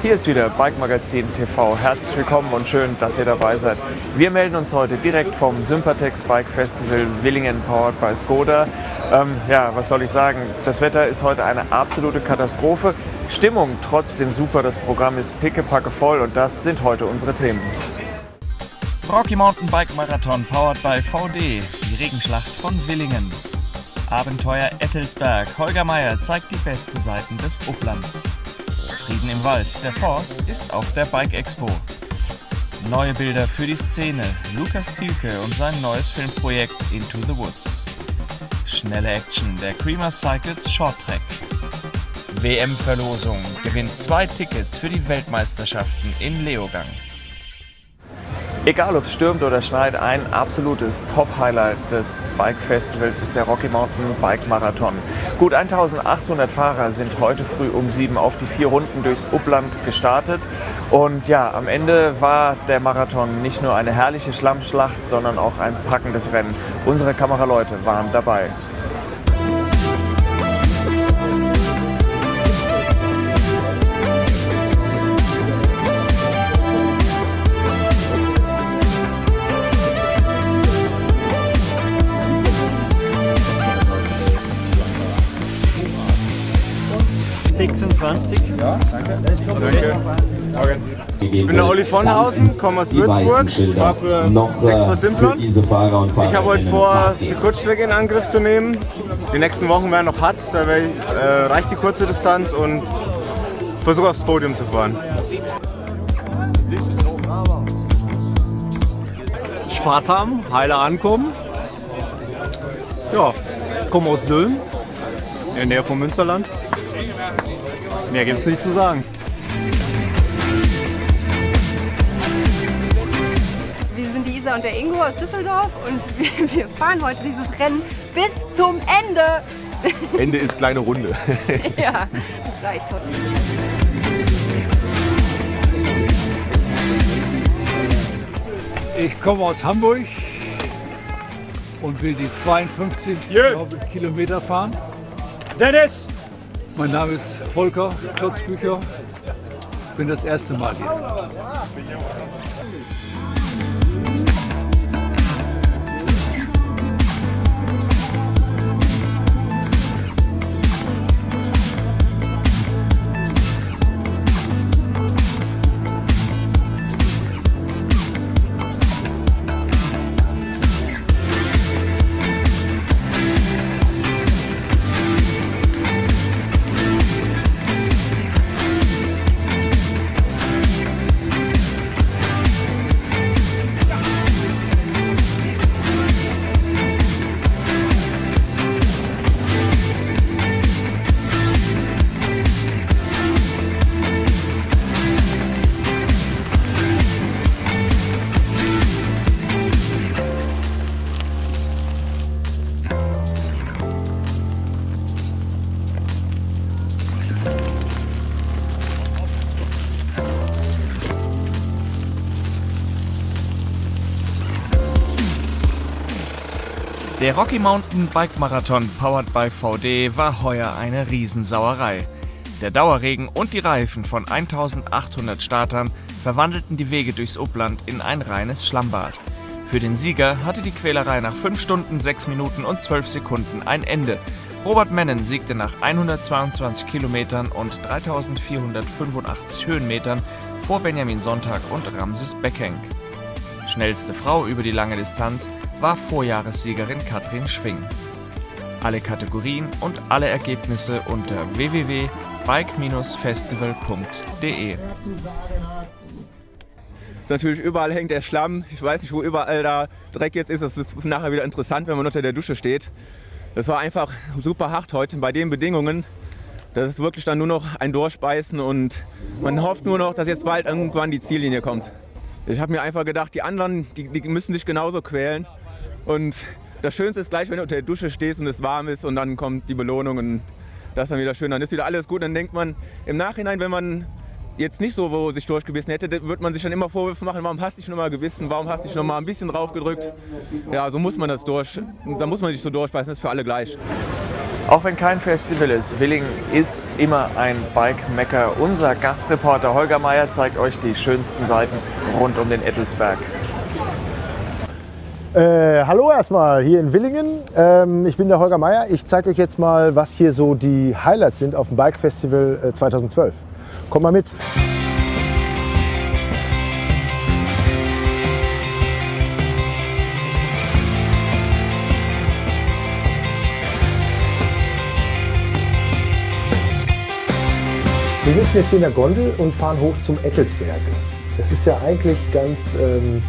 Hier ist wieder Bike Magazin TV. Herzlich willkommen und schön, dass ihr dabei seid. Wir melden uns heute direkt vom Sympatex Bike Festival Willingen powered by Skoda. Ähm, ja, was soll ich sagen? Das Wetter ist heute eine absolute Katastrophe. Stimmung trotzdem super. Das Programm ist pickepacke voll und das sind heute unsere Themen. Rocky Mountain Bike Marathon powered by VD. Die Regenschlacht von Willingen. Abenteuer Ettelsberg. Holger Meier zeigt die besten Seiten des Uplands. Frieden im Wald. Der Forst ist auf der Bike Expo. Neue Bilder für die Szene. Lukas Thielke und sein neues Filmprojekt Into the Woods. Schnelle Action. Der Creamer Cycles Short Track. WM-Verlosung. Gewinnt zwei Tickets für die Weltmeisterschaften in Leogang. Egal ob es stürmt oder schneit, ein absolutes Top-Highlight des Bike-Festivals ist der Rocky Mountain Bike Marathon. Gut 1800 Fahrer sind heute früh um sieben auf die vier Runden durchs Upland gestartet. Und ja, am Ende war der Marathon nicht nur eine herrliche Schlammschlacht, sondern auch ein packendes Rennen. Unsere Kameraleute waren dabei. 26. Ja, danke. Danke. Ich bin der Olli von Hausen, komme aus Würzburg, war für noch, Sechsmal Simplon. Ich habe heute vor, die Kurzstrecke in Angriff zu nehmen. Die nächsten Wochen werden noch hart, da ich, äh, reicht die kurze Distanz und versuche aufs Podium zu fahren. Spaß haben, heile ankommen. Ja, komme aus Dülmen, in der Nähe vom Münsterland. Mehr gibt es nicht zu sagen. Wir sind die Isa und der Ingo aus Düsseldorf und wir, wir fahren heute dieses Rennen bis zum Ende. Ende ist kleine Runde. ja, das reicht heute. Ich komme aus Hamburg und will die 52 yeah. Kilometer fahren. Dennis! Mein Name ist Volker Klotzbücher. Bin das erste Mal hier. Der Rocky Mountain Bike Marathon powered by VD war heuer eine Riesensauerei. Der Dauerregen und die Reifen von 1800 Startern verwandelten die Wege durchs Upland in ein reines Schlammbad. Für den Sieger hatte die Quälerei nach 5 Stunden, 6 Minuten und 12 Sekunden ein Ende. Robert Mennen siegte nach 122 Kilometern und 3485 Höhenmetern vor Benjamin Sonntag und Ramses Beckenk. Schnellste Frau über die lange Distanz war Vorjahressiegerin Katrin Schwing. Alle Kategorien und alle Ergebnisse unter www.bike-festival.de. Natürlich überall hängt der Schlamm. Ich weiß nicht, wo überall da Dreck jetzt ist. Das ist nachher wieder interessant, wenn man unter der Dusche steht. Das war einfach super hart heute bei den Bedingungen. Das ist wirklich dann nur noch ein Durchbeißen und man hofft nur noch, dass jetzt bald irgendwann die Ziellinie kommt. Ich habe mir einfach gedacht, die anderen, die, die müssen sich genauso quälen. Und das Schönste ist gleich, wenn du unter der Dusche stehst und es warm ist und dann kommt die Belohnung und das ist dann wieder schön. Dann ist wieder alles gut. Dann denkt man im Nachhinein, wenn man jetzt nicht so wo sich durchgebissen hätte, wird man sich dann immer Vorwürfe machen, warum hast du dich noch mal gebissen, warum hast du dich noch mal ein bisschen drauf gedrückt. Ja, so muss man das durch. Da muss man sich so durchbeißen, das ist für alle gleich. Auch wenn kein Festival ist, Willingen ist immer ein Bike-Mecker. Unser Gastreporter Holger Meier zeigt euch die schönsten Seiten rund um den Ettelsberg. Äh, hallo erstmal hier in Willingen. Ähm, ich bin der Holger Meier. Ich zeige euch jetzt mal, was hier so die Highlights sind auf dem Bike Festival äh, 2012. Kommt mal mit. Wir sitzen jetzt hier in der Gondel und fahren hoch zum Ettelsberg. Das ist ja eigentlich ganz ähm,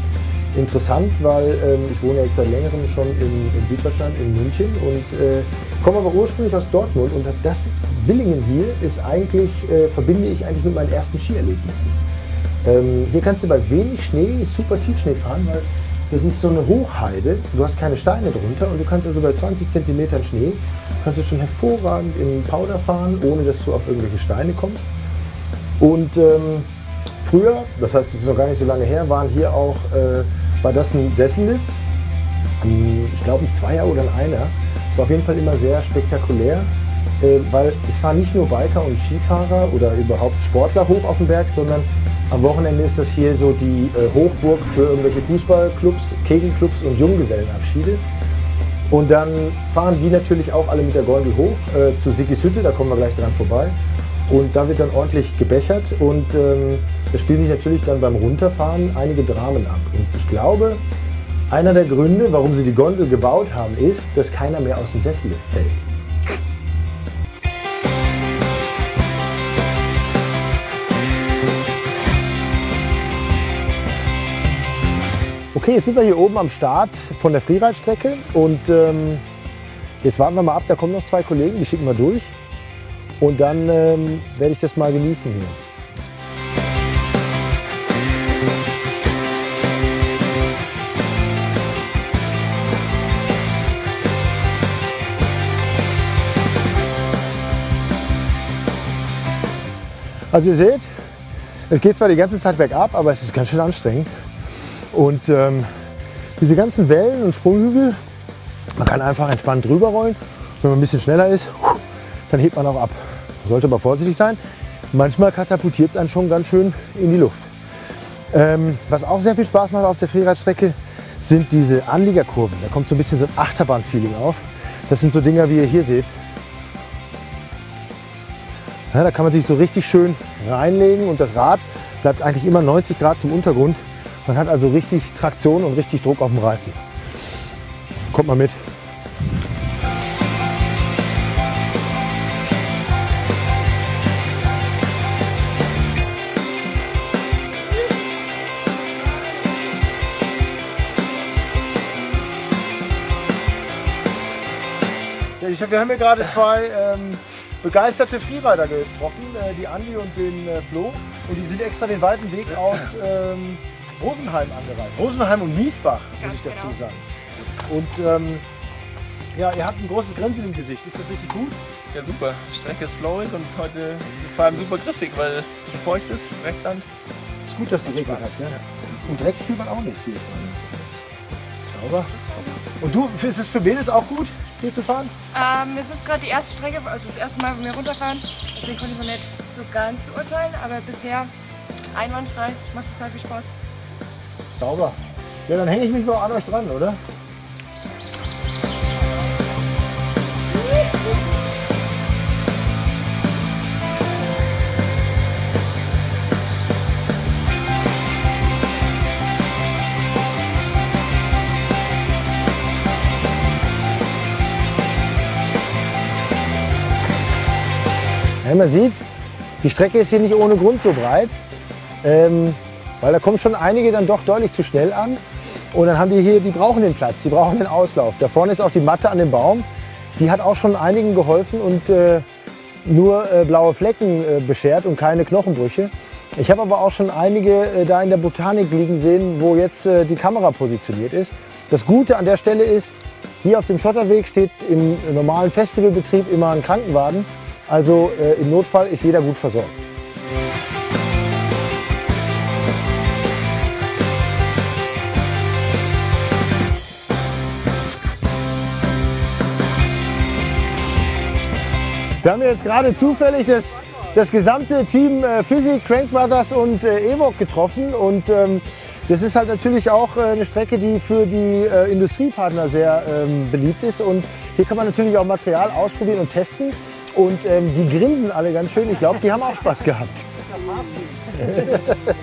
interessant, weil ähm, ich wohne jetzt seit längerem schon in, in Süddeutschland, in München und äh, komme aber ursprünglich aus Dortmund und das Willingen hier ist eigentlich, äh, verbinde ich eigentlich mit meinen ersten Skierlebnissen. Ähm, hier kannst du bei wenig Schnee super Tiefschnee fahren, weil das ist so eine Hochheide. Du hast keine Steine drunter und du kannst also bei 20 cm Schnee kannst du schon hervorragend in Powder fahren, ohne dass du auf irgendwelche Steine kommst. Und ähm, früher, das heißt, das ist noch gar nicht so lange her, waren hier auch, äh, war das ein Sessellift. Ich glaube ein Zweier oder ein Einer. Es war auf jeden Fall immer sehr spektakulär, äh, weil es waren nicht nur Biker und Skifahrer oder überhaupt Sportler hoch auf dem Berg, sondern am Wochenende ist das hier so die äh, Hochburg für irgendwelche Fußballclubs, Kegelclubs und Junggesellenabschiede. Und dann fahren die natürlich auch alle mit der Gondel hoch äh, zu Sigis Hütte, da kommen wir gleich dran vorbei. Und da wird dann ordentlich gebechert und ähm, da spielen sich natürlich dann beim Runterfahren einige Dramen ab. Und ich glaube, einer der Gründe, warum sie die Gondel gebaut haben, ist, dass keiner mehr aus dem Sessel fällt. Okay, jetzt sind wir hier oben am Start von der Freeride-Strecke und ähm, jetzt warten wir mal ab, da kommen noch zwei Kollegen, die schicken wir durch und dann ähm, werde ich das mal genießen hier. Also ihr seht, es geht zwar die ganze Zeit bergab, aber es ist ganz schön anstrengend. Und ähm, diese ganzen Wellen und Sprunghügel, man kann einfach entspannt drüber rollen. Wenn man ein bisschen schneller ist, dann hebt man auch ab. Sollte aber vorsichtig sein. Manchmal katapultiert es einen schon ganz schön in die Luft. Ähm, was auch sehr viel Spaß macht auf der Freeradstrecke, sind diese Anliegerkurven. Da kommt so ein bisschen so ein Achterbahn-Feeling auf. Das sind so Dinger, wie ihr hier seht. Ja, da kann man sich so richtig schön reinlegen und das Rad bleibt eigentlich immer 90 Grad zum Untergrund. Man hat also richtig Traktion und richtig Druck auf dem Reifen. Kommt mal mit. Ja, wir haben hier gerade zwei ähm, begeisterte Freerider getroffen, äh, die Andi und den äh, Flo. Und die sind extra den weiten Weg aus ähm, Rosenheim angereist. Rosenheim und Miesbach, muss ich dazu genau. sagen. Und ähm, ja, ihr habt ein großes Grinsen im Gesicht. Ist das richtig gut? Ja, super. Die Strecke ist flowig und heute vor allem super griffig, weil es ein bisschen feucht ist, Drecksand. Ist gut, dass es geregnet hat. Ja. Und Dreck fühlt man auch nicht. Sauber. Und du, ist es für Mädels auch gut, hier zu fahren? Ähm, es ist gerade die erste Strecke, also das erste Mal, wo wir runterfahren. Deswegen konnte ich noch nicht so ganz beurteilen, aber bisher einwandfrei. Macht total viel Spaß. Sauber. Ja, dann hänge ich mich mal an euch dran, oder? Ja, man sieht, die Strecke ist hier nicht ohne Grund so breit, ähm, weil da kommen schon einige dann doch deutlich zu schnell an. Und dann haben die hier, die brauchen den Platz, die brauchen den Auslauf. Da vorne ist auch die Matte an dem Baum. Die hat auch schon einigen geholfen und äh, nur äh, blaue Flecken äh, beschert und keine Knochenbrüche. Ich habe aber auch schon einige äh, da in der Botanik liegen sehen, wo jetzt äh, die Kamera positioniert ist. Das Gute an der Stelle ist, hier auf dem Schotterweg steht im normalen Festivalbetrieb immer ein Krankenwagen. Also äh, im Notfall ist jeder gut versorgt. Wir haben jetzt gerade zufällig das, das gesamte Team äh, Physik, Crank Brothers und äh, Evok getroffen. Und ähm, das ist halt natürlich auch äh, eine Strecke, die für die äh, Industriepartner sehr ähm, beliebt ist. Und hier kann man natürlich auch Material ausprobieren und testen. Und ähm, die grinsen alle ganz schön. Ich glaube, die haben auch Spaß gehabt.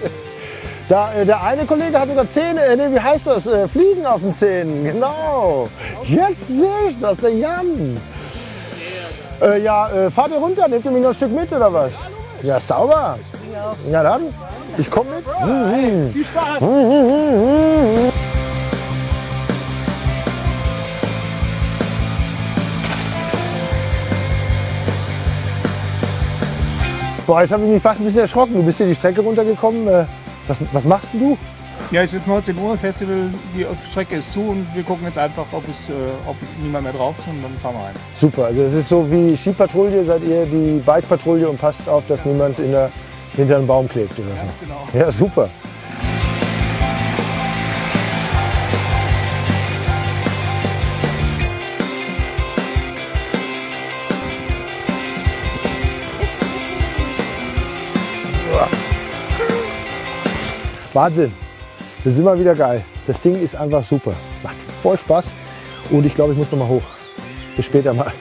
Da, äh, der eine Kollege hat sogar Zähne, äh, nee, wie heißt das? Äh, Fliegen auf den Zähnen, genau. Jetzt sehe ich das, der Jan. Äh, ja, äh, fahrt ihr runter, nehmt ihr mich noch ein Stück mit oder was? Ja, sauber. Ja dann, ich komme mit. Mhm. Viel Spaß! Boah, jetzt habe ich mich fast ein bisschen erschrocken. Du bist hier die Strecke runtergekommen. Äh, Was, was machst du? Ja, es ist 19 Uhr, Festival, die Strecke ist zu und wir gucken jetzt einfach, ob, es, äh, ob niemand mehr drauf ist und dann fahren wir rein. Super, also es ist so wie Skipatrouille, seid ihr die Bike-Patrouille und passt auf, dass niemand in der, hinter einem Baum klebt oder so. Ganz genau. Ja, super. Wahnsinn. Das ist immer wieder geil. Das Ding ist einfach super. Macht voll Spaß. Und ich glaube, ich muss noch mal hoch. Bis später mal.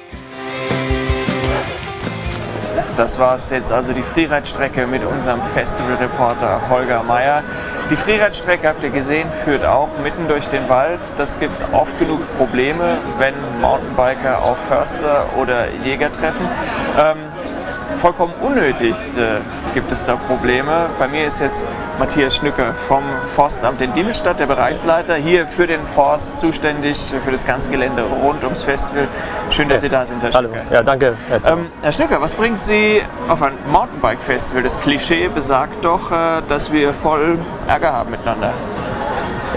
Das war es jetzt also die Freeride-Strecke mit unserem Festival-Reporter Holger Meier. Die Freeride-Strecke, habt ihr gesehen, führt auch mitten durch den Wald. Das gibt oft genug Probleme, wenn Mountainbiker auf Förster oder Jäger treffen. Ähm, vollkommen unnötig äh, gibt es da Probleme. Bei mir ist jetzt Matthias Schnücker vom Forstamt in Diemelstadt, der Bereichsleiter, hier für den Forst zuständig, für das ganze Gelände rund ums Festival. Schön, dass Sie da sind, Herr Hallo. Schnücker. Ja, danke. Herr. Ähm, Herr Schnücker, was bringt Sie auf ein Mountainbike-Festival? Das Klischee besagt doch, äh, dass wir voll Ärger haben miteinander.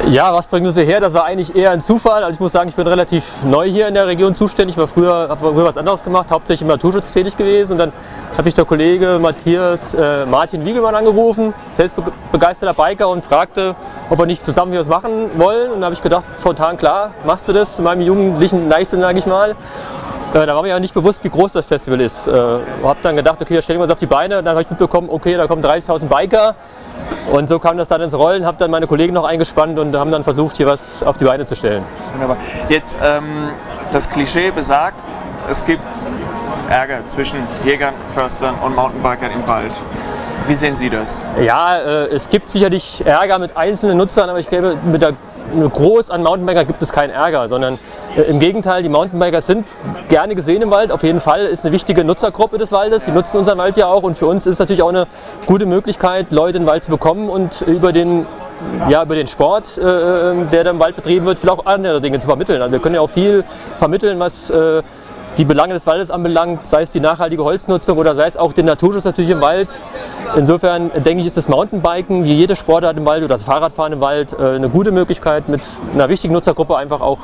Ja, was bringt uns hierher? Das war eigentlich eher ein Zufall. Also ich muss sagen, ich bin relativ neu hier in der Region zuständig. Ich war früher, habe früher was anderes gemacht, hauptsächlich im Naturschutz tätig gewesen. Und dann habe ich der Kollege Matthias äh, Martin Wiegelmann angerufen, selbstbegeisterter Biker und fragte, ob wir nicht zusammen was machen wollen. Und dann habe ich gedacht, spontan klar, machst du das in meinem jugendlichen Leichtsinn, sage ich mal. Äh, da war mir ja nicht bewusst, wie groß das Festival ist. Äh, habe dann gedacht, okay, da stellen wir uns auf die Beine. Dann habe ich mitbekommen, okay, da kommen 30.000 Biker. Und so kam das dann ins Rollen, habe dann meine Kollegen noch eingespannt und haben dann versucht, hier was auf die Beine zu stellen. Wunderbar. Jetzt, ähm, das Klischee besagt, es gibt Ärger zwischen Jägern, Förstern und Mountainbikern im Wald. Wie sehen Sie das? Ja, äh, es gibt sicherlich Ärger mit einzelnen Nutzern, aber ich glaube, mit der groß an Mountainbiker gibt es keinen Ärger, sondern äh, im Gegenteil, die Mountainbiker sind gerne gesehen im Wald. Auf jeden Fall ist eine wichtige Nutzergruppe des Waldes. Die nutzen unseren Wald ja auch und für uns ist natürlich auch eine gute Möglichkeit, Leute in den Wald zu bekommen und über den ja, über den Sport, äh, der da im Wald betrieben wird, vielleicht auch andere Dinge zu vermitteln. Also wir können ja auch viel vermitteln, was äh, die Belange des Waldes anbelangt, sei es die nachhaltige Holznutzung oder sei es auch den Naturschutz natürlich im Wald. Insofern denke ich, ist das Mountainbiken wie jede Sportart im Wald oder das Fahrradfahren im Wald äh, eine gute Möglichkeit, mit einer wichtigen Nutzergruppe einfach auch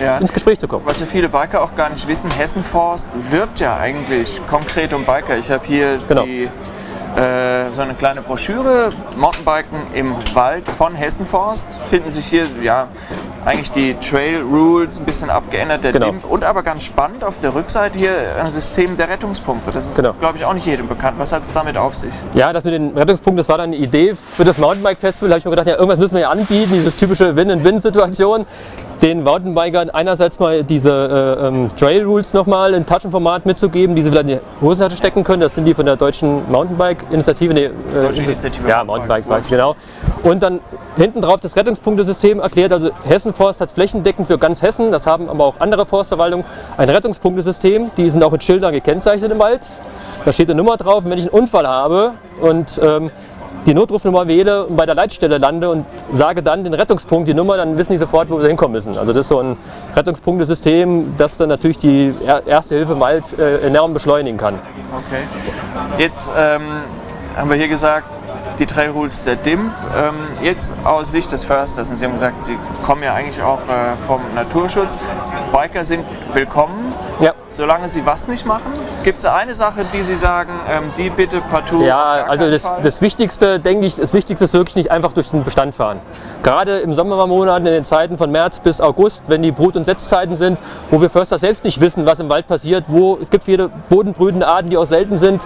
Ja. ins Gespräch zu kommen. Was ja viele Biker auch gar nicht wissen, Hessenforst wirbt ja eigentlich konkret um Biker. Ich habe hier Genau. die, äh, so eine kleine Broschüre, Mountainbiken im Wald von Hessenforst. Finden sich hier ja eigentlich die Trail Rules ein bisschen abgeändert, der Genau. DIMP. Und aber ganz spannend auf der Rückseite hier ein System der Rettungspunkte. Das ist, Genau. glaube ich, auch nicht jedem bekannt. Was hat es damit auf sich? Ja, das mit den Rettungspunkten, das war dann eine Idee für das Mountainbike-Festival. Da habe ich mir gedacht, ja, irgendwas müssen wir ja anbieten, dieses typische Win-and-Win-Situation. Den Mountainbikern einerseits mal diese äh, ähm, Trail-Rules nochmal in Taschenformat mitzugeben, die sie vielleicht in die Hosentasche stecken können. Das sind die von der deutschen Mountainbike-Initiative. Nee, äh, Deutsche Initiative Ja, Mountainbikes, weiß ich genau. Und dann hinten drauf das Rettungspunktesystem erklärt. Also Hessenforst hat flächendeckend für ganz Hessen, das haben aber auch andere Forstverwaltungen, ein Rettungspunktesystem. Die sind auch mit Schildern gekennzeichnet im Wald. Da steht eine Nummer drauf. Und wenn ich einen Unfall habe und ähm, die Notrufnummer wähle und bei der Leitstelle lande und sage dann den Rettungspunkt, die Nummer, dann wissen die sofort, wo wir hinkommen müssen. Also das ist so ein Rettungspunktesystem, das dann natürlich die Er- Erste Hilfe im Wald äh, enorm beschleunigen kann. Okay. Jetzt ähm, haben wir hier gesagt, die Trail Rules der DIMP. Ähm, jetzt aus Sicht des Försters, und Sie haben gesagt, Sie kommen ja eigentlich auch äh, vom Naturschutz. Biker sind willkommen. Ja. Solange Sie was nicht machen, gibt es eine Sache, die Sie sagen, ähm, die bitte partout. Ja, also das, das, Wichtigste, denke ich, das Wichtigste ist wirklich nicht einfach durch den Bestand fahren. Gerade im Sommermonaten, in den Zeiten von März bis August, wenn die Brut- und Setzzeiten sind, wo wir Förster selbst nicht wissen, was im Wald passiert, wo es gibt viele bodenbrütende Arten, die auch selten sind,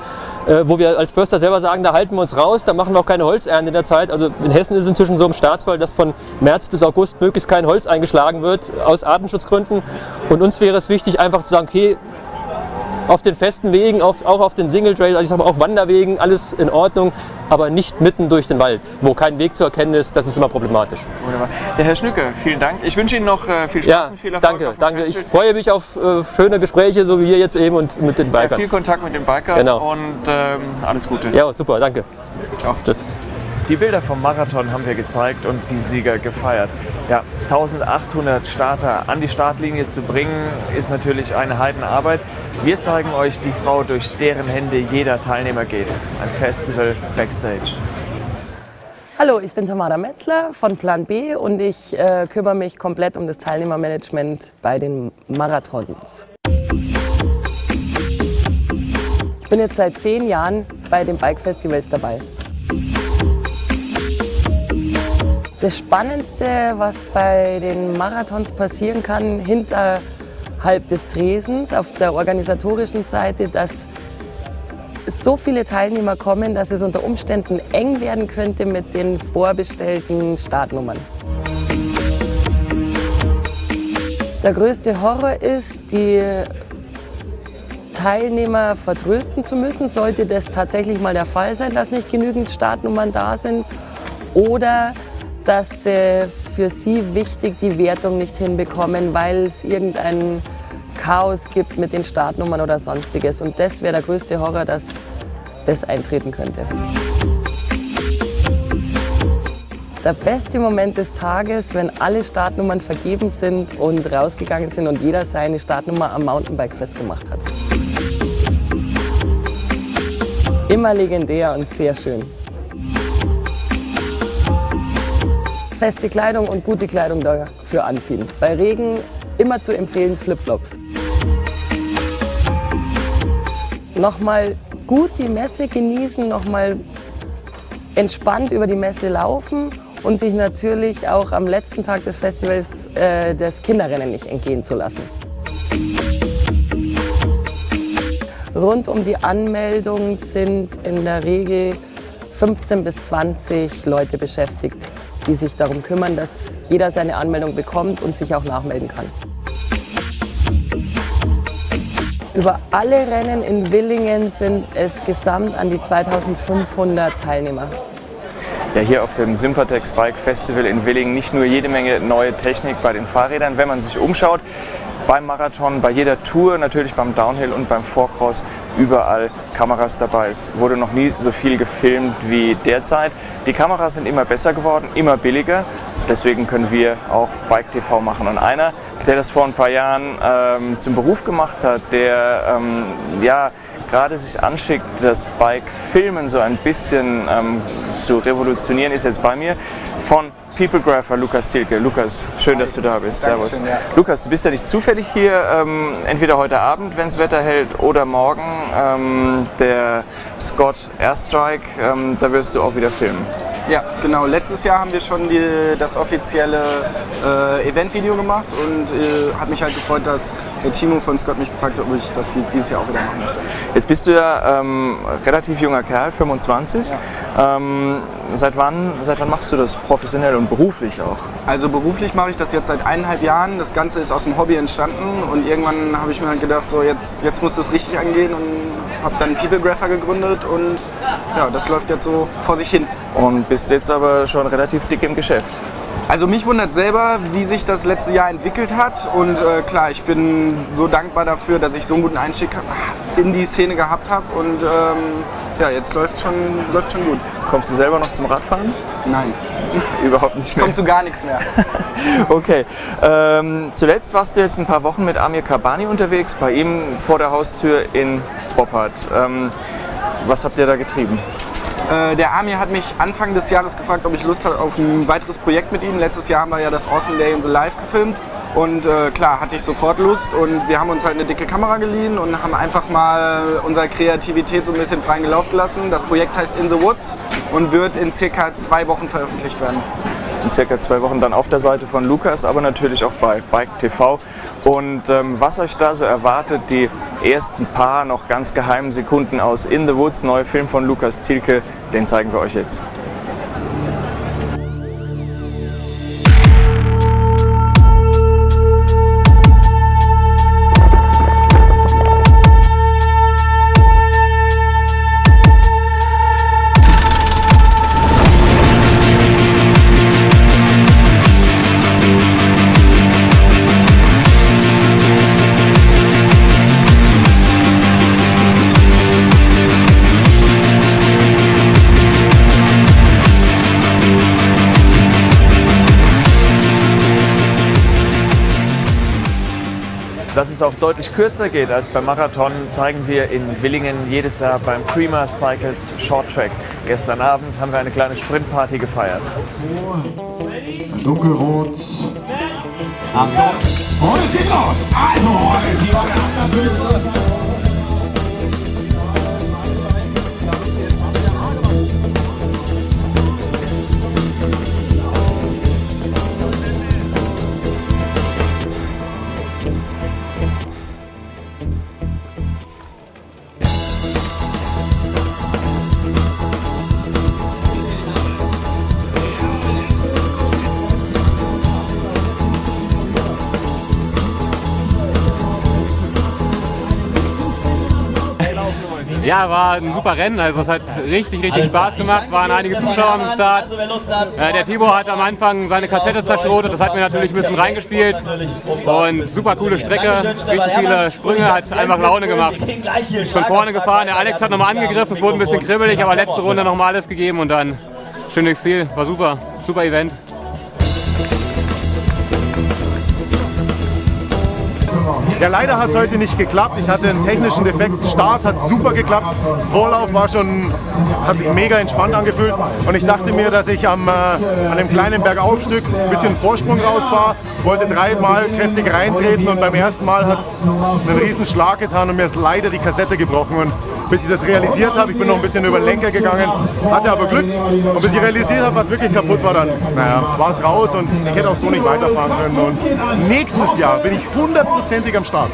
wo wir als Förster selber sagen, da halten wir uns raus, da machen wir auch keine Holzernte in der Zeit. Also in Hessen ist es inzwischen so im Staatsfall, dass von März bis August möglichst kein Holz eingeschlagen wird, aus Artenschutzgründen. Und uns wäre es wichtig, einfach zu sagen, okay, auf den festen Wegen, auf, auch auf den Single Trail, also ich sage auf Wanderwegen, alles in Ordnung, aber nicht mitten durch den Wald, wo kein Weg zu erkennen ist, das ist immer problematisch. Wunderbar. Ja, Herr Schnücke, vielen Dank. Ich wünsche Ihnen noch äh, viel Spaß ja, und viel Erfolg. Danke, danke. Ich freue mich auf äh, schöne Gespräche, so wie hier jetzt eben und mit den Bikern. Ja, viel Kontakt mit den Bikern genau. und ähm, alles Gute. Ja, super, danke. Ciao. Tschüss. Die Bilder vom Marathon haben wir gezeigt und die Sieger gefeiert. Ja, 1800 Starter an die Startlinie zu bringen, ist natürlich eine Heidenarbeit. Wir zeigen euch die Frau, durch deren Hände jeder Teilnehmer geht. Ein Festival Backstage. Hallo, ich bin Tamara Metzler von Plan B und ich äh, kümmere mich komplett um das Teilnehmermanagement bei den Marathons. Ich bin jetzt seit zehn Jahren bei den Bike Festivals dabei. Das Spannendste, was bei den Marathons passieren kann, hinterhalb des Tresens, auf der organisatorischen Seite, dass so viele Teilnehmer kommen, dass es unter Umständen eng werden könnte mit den vorbestellten Startnummern. Der größte Horror ist, die Teilnehmer vertrösten zu müssen, sollte das tatsächlich mal der Fall sein, dass nicht genügend Startnummern da sind. Oder dass äh, für sie wichtig die Wertung nicht hinbekommen, weil es irgendein Chaos gibt mit den Startnummern oder sonstiges. Und das wäre der größte Horror, dass das eintreten könnte. Der beste Moment des Tages, wenn alle Startnummern vergeben sind und rausgegangen sind und jeder seine Startnummer am Mountainbike festgemacht hat. Immer legendär und sehr schön. Feste Kleidung und gute Kleidung dafür anziehen. Bei Regen immer zu empfehlen Flipflops. Nochmal gut die Messe genießen, nochmal entspannt über die Messe laufen und sich natürlich auch am letzten Tag des Festivals äh, das Kinderrennen nicht entgehen zu lassen. Rund um die Anmeldung sind in der Regel 15 bis 20 Leute beschäftigt die sich darum kümmern, dass jeder seine Anmeldung bekommt und sich auch nachmelden kann. Über alle Rennen in Willingen sind es gesamt an die 2500 Teilnehmer. Ja, hier auf dem Sympatex Bike Festival in Willingen nicht nur jede Menge neue Technik bei den Fahrrädern, wenn man sich umschaut, beim Marathon, bei jeder Tour, natürlich beim Downhill und beim Vorcross überall Kameras dabei. Es wurde noch nie so viel gefilmt wie derzeit. Die Kameras sind immer besser geworden, immer billiger. Deswegen können wir auch Bike TV machen. Und einer, der das vor ein paar Jahren ähm, zum Beruf gemacht hat, der ähm, ja, gerade sich anschickt, das Bike-Filmen so ein bisschen ähm, zu revolutionieren, ist jetzt bei mir von Peoplegrapher Lukas Thielke. Lukas, schön, dass du da bist. Servus. Ja. Lukas, du bist ja nicht zufällig hier, ähm, entweder heute Abend, wenn es Wetter hält, oder morgen. Ähm, der Scott Airstrike, ähm, da wirst du auch wieder filmen. Ja, genau. Letztes Jahr haben wir schon die, das offizielle äh, Eventvideo gemacht und äh, hat mich halt gefreut, dass der Timo von Scott mich gefragt hat, ob ich das dieses Jahr auch wieder machen möchte. Jetzt bist du ja ähm, relativ junger Kerl, 25. Ja. Ähm, seit, wann, seit wann machst du das professionell und beruflich auch? Also beruflich mache ich das jetzt seit eineinhalb Jahren. Das Ganze ist aus dem Hobby entstanden und irgendwann habe ich mir halt gedacht, so jetzt, jetzt muss das richtig angehen und habe dann Peoplegrapher gegründet und ja, das läuft jetzt so vor sich hin. Und bist jetzt aber schon relativ dick im Geschäft. Also mich wundert selber, wie sich das letzte Jahr entwickelt hat. Und äh, klar, ich bin so dankbar dafür, dass ich so einen guten Einstieg in die Szene gehabt habe. Und ähm, ja, jetzt läuft schon, läuft schon gut. Kommst du selber noch zum Radfahren? Nein. Überhaupt nicht mehr. Kommt zu gar nichts mehr. okay. Ähm, zuletzt warst du jetzt ein paar Wochen mit Amir Kabani unterwegs, bei ihm vor der Haustür in Boppard. Ähm, was habt ihr da getrieben? Äh, der Amir hat mich Anfang des Jahres gefragt, ob ich Lust habe auf ein weiteres Projekt mit ihm. Letztes Jahr haben wir ja das Awesome Day in the Life gefilmt Und äh, klar, hatte ich sofort Lust und wir haben uns halt eine dicke Kamera geliehen und haben einfach mal unsere Kreativität so ein bisschen freien Lauf gelassen. Das Projekt heißt In the Woods und wird in circa zwei Wochen veröffentlicht werden. In circa zwei Wochen dann auf der Seite von Lukas, aber natürlich auch bei Bike TV. Und ähm, was euch da so erwartet, die ersten paar noch ganz geheimen Sekunden aus In the Woods, neuer Film von Lukas Zielke, den zeigen wir euch jetzt. Dass es auch deutlich kürzer geht als beim Marathon, zeigen wir in Willingen jedes Jahr beim Prima Cycles Short Track. Gestern Abend haben wir eine kleine Sprintparty gefeiert. Dunkelrot. Achtung. Und es geht los. Also, die Ja, war ein super Rennen. Also es hat richtig, richtig Spaß gemacht. Waren einige Zuschauer am Start. Äh, der Tibor hat am Anfang seine Kassette zerschrotet. Das hat mir natürlich ein bisschen reingespielt. Und super coole Strecke, richtig viele Sprünge, hat einfach Laune gemacht. Von vorne gefahren. Der Alex hat nochmal angegriffen. Es wurde ein bisschen kribbelig, aber letzte Runde nochmal alles gegeben und dann schönes Ziel. War super. Super Event. Ja, leider hat es heute nicht geklappt. Ich hatte einen technischen Defekt. Start hat super geklappt. Vorlauf war schon, hat sich mega entspannt angefühlt. Und ich dachte mir, dass ich am, äh, an dem kleinen Bergaufstück ein bisschen Vorsprung rausfahre. Wollte dreimal kräftig reintreten und beim ersten Mal hat es einen riesen Schlag getan und mir ist leider die Kassette gebrochen. Und bis ich das realisiert habe, ich bin noch ein bisschen über den Lenker gegangen, hatte aber Glück. Und bis ich realisiert habe, was wirklich kaputt war, dann naja, war es raus und ich hätte auch so nicht weiterfahren können. Und nächstes Jahr bin ich hundertprozentig am Start.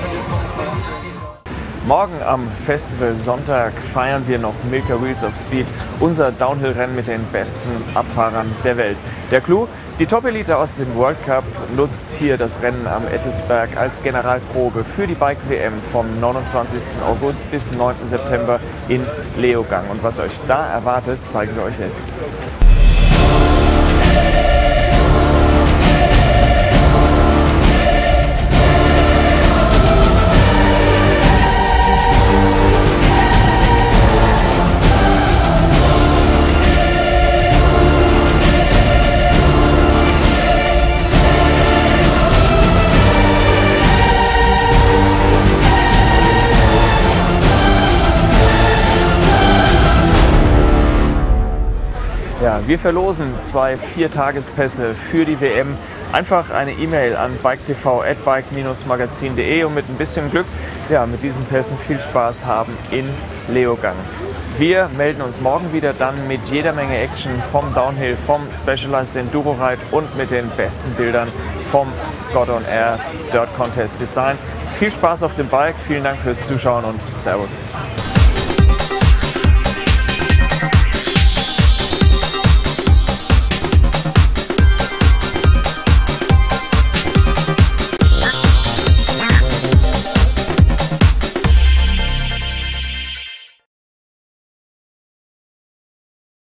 Morgen am Festival Sonntag feiern wir noch Milka Wheels of Speed, unser Downhill-Rennen mit den besten Abfahrern der Welt. Der Clou, die Top-Elite aus dem World Cup nutzt hier das Rennen am Ettelsberg als Generalprobe für die Bike-WM vom 29. August bis 9. September in Leogang. Und was euch da erwartet, zeigen wir euch jetzt. Ja, wir verlosen zwei Viertagespässe für die WM. Einfach eine E-Mail an biketv.bike-magazin.de und mit ein bisschen Glück ja, mit diesen Pässen viel Spaß haben in Leogang. Wir melden uns morgen wieder dann mit jeder Menge Action vom Downhill, vom Specialized Enduro Ride und mit den besten Bildern vom Scott on Air Dirt Contest. Bis dahin viel Spaß auf dem Bike, vielen Dank fürs Zuschauen und Servus.